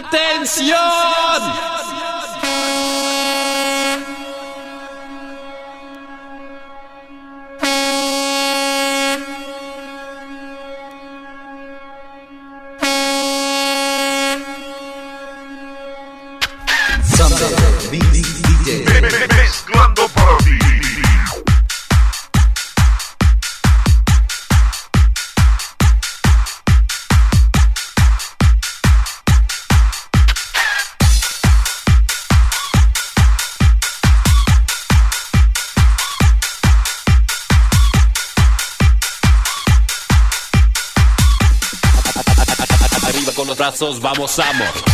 ¡Atención! Los brazos, vamos,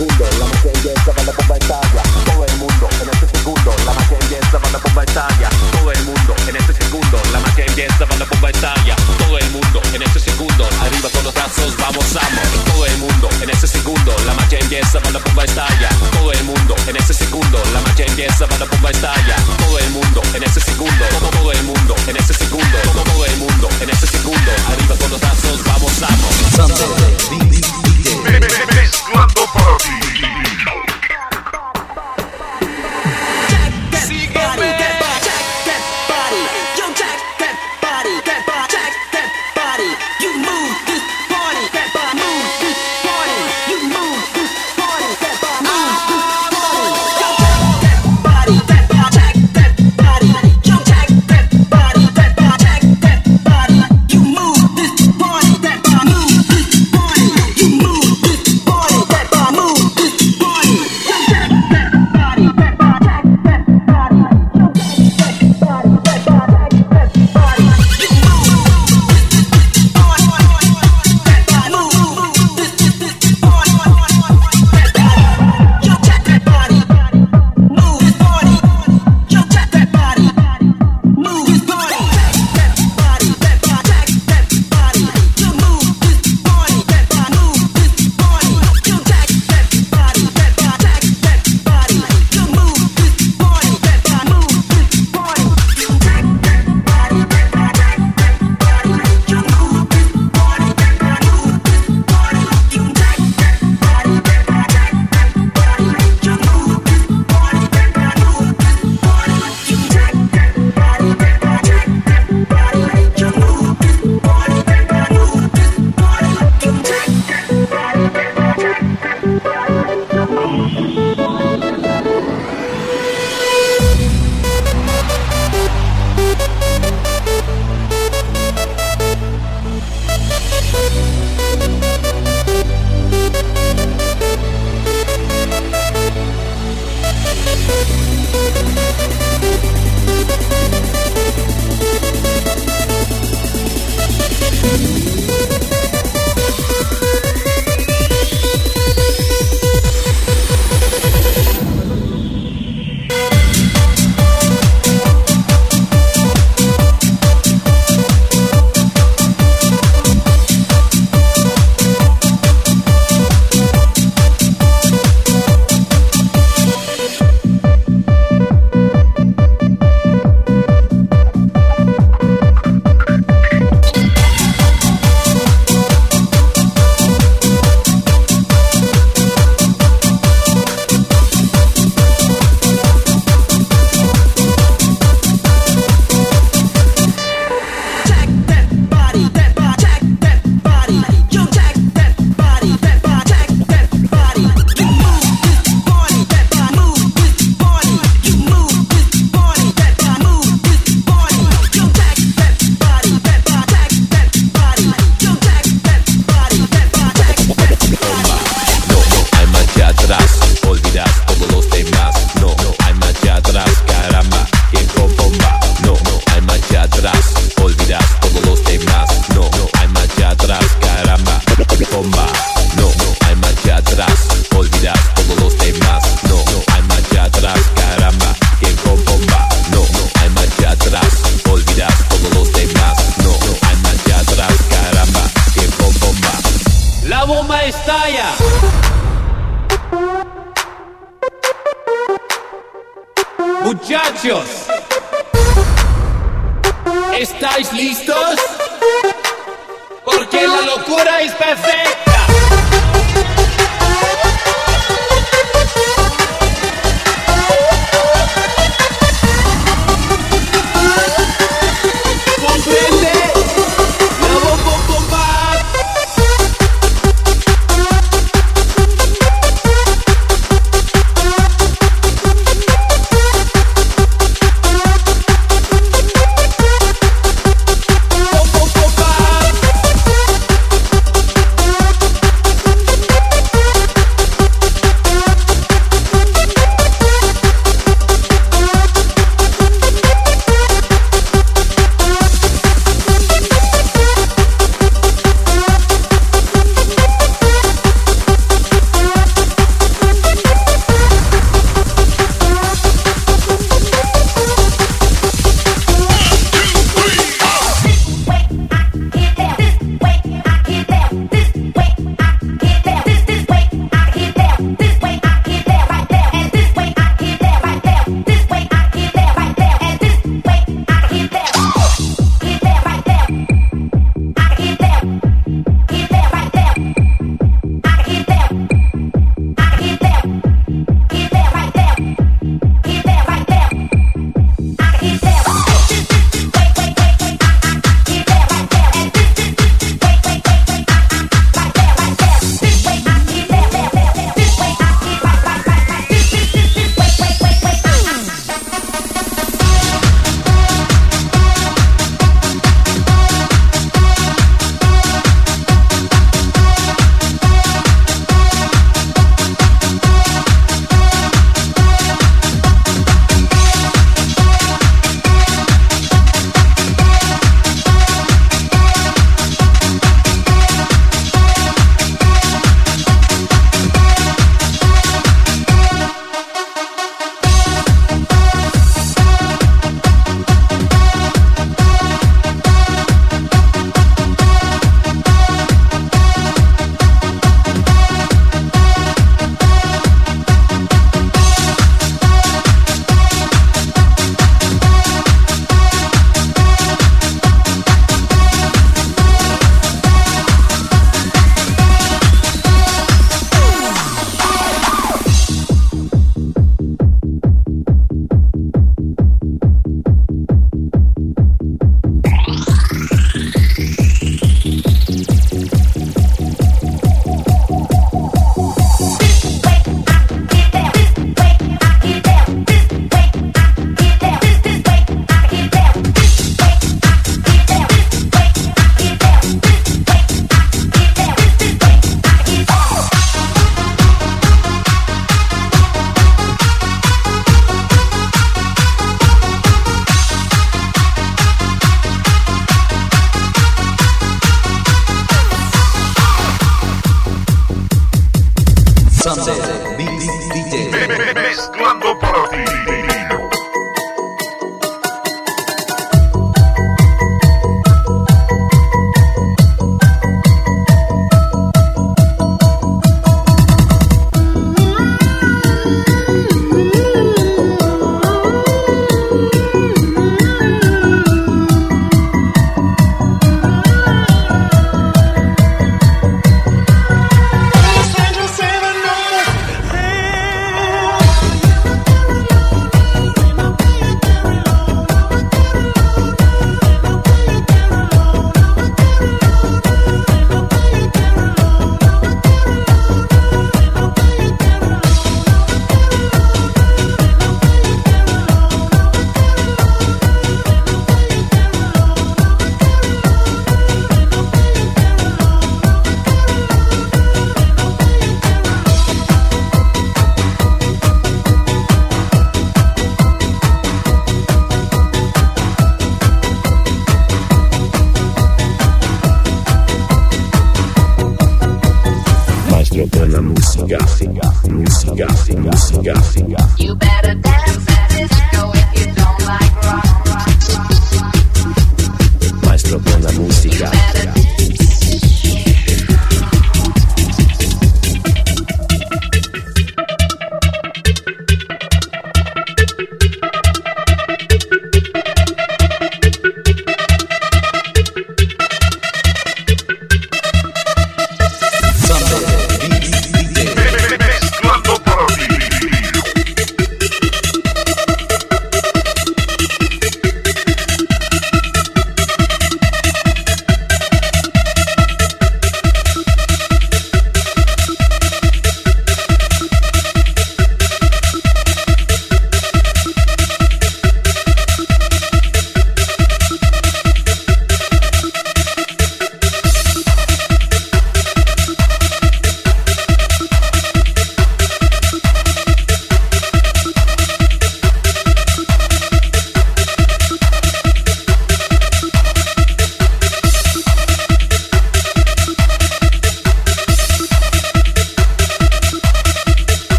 segundo, la magia empieza para la bomba estalla. Todo el mundo en este segundo, la magia empieza para la bomba estalla. Todo el mundo en este segundo, la magia empieza cuando la bomba estalla. Todo el mundo en este segundo, arriba con los brazos, vamos, amor. Todo el mundo en este segundo, la magia empieza cuando la bomba estalla. Todo el mundo en este segundo, la magia empieza cuando la bomba estalla. Todo el mundo en este segundo, todo, todo el mundo en este segundo, todo, todo el mundo en este segundo, arriba con los brazos, vamos, amor. Miss party.